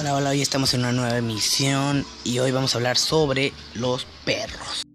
Hola, hola, hoy estamos en una nueva emisión y hoy vamos a hablar sobre los perros.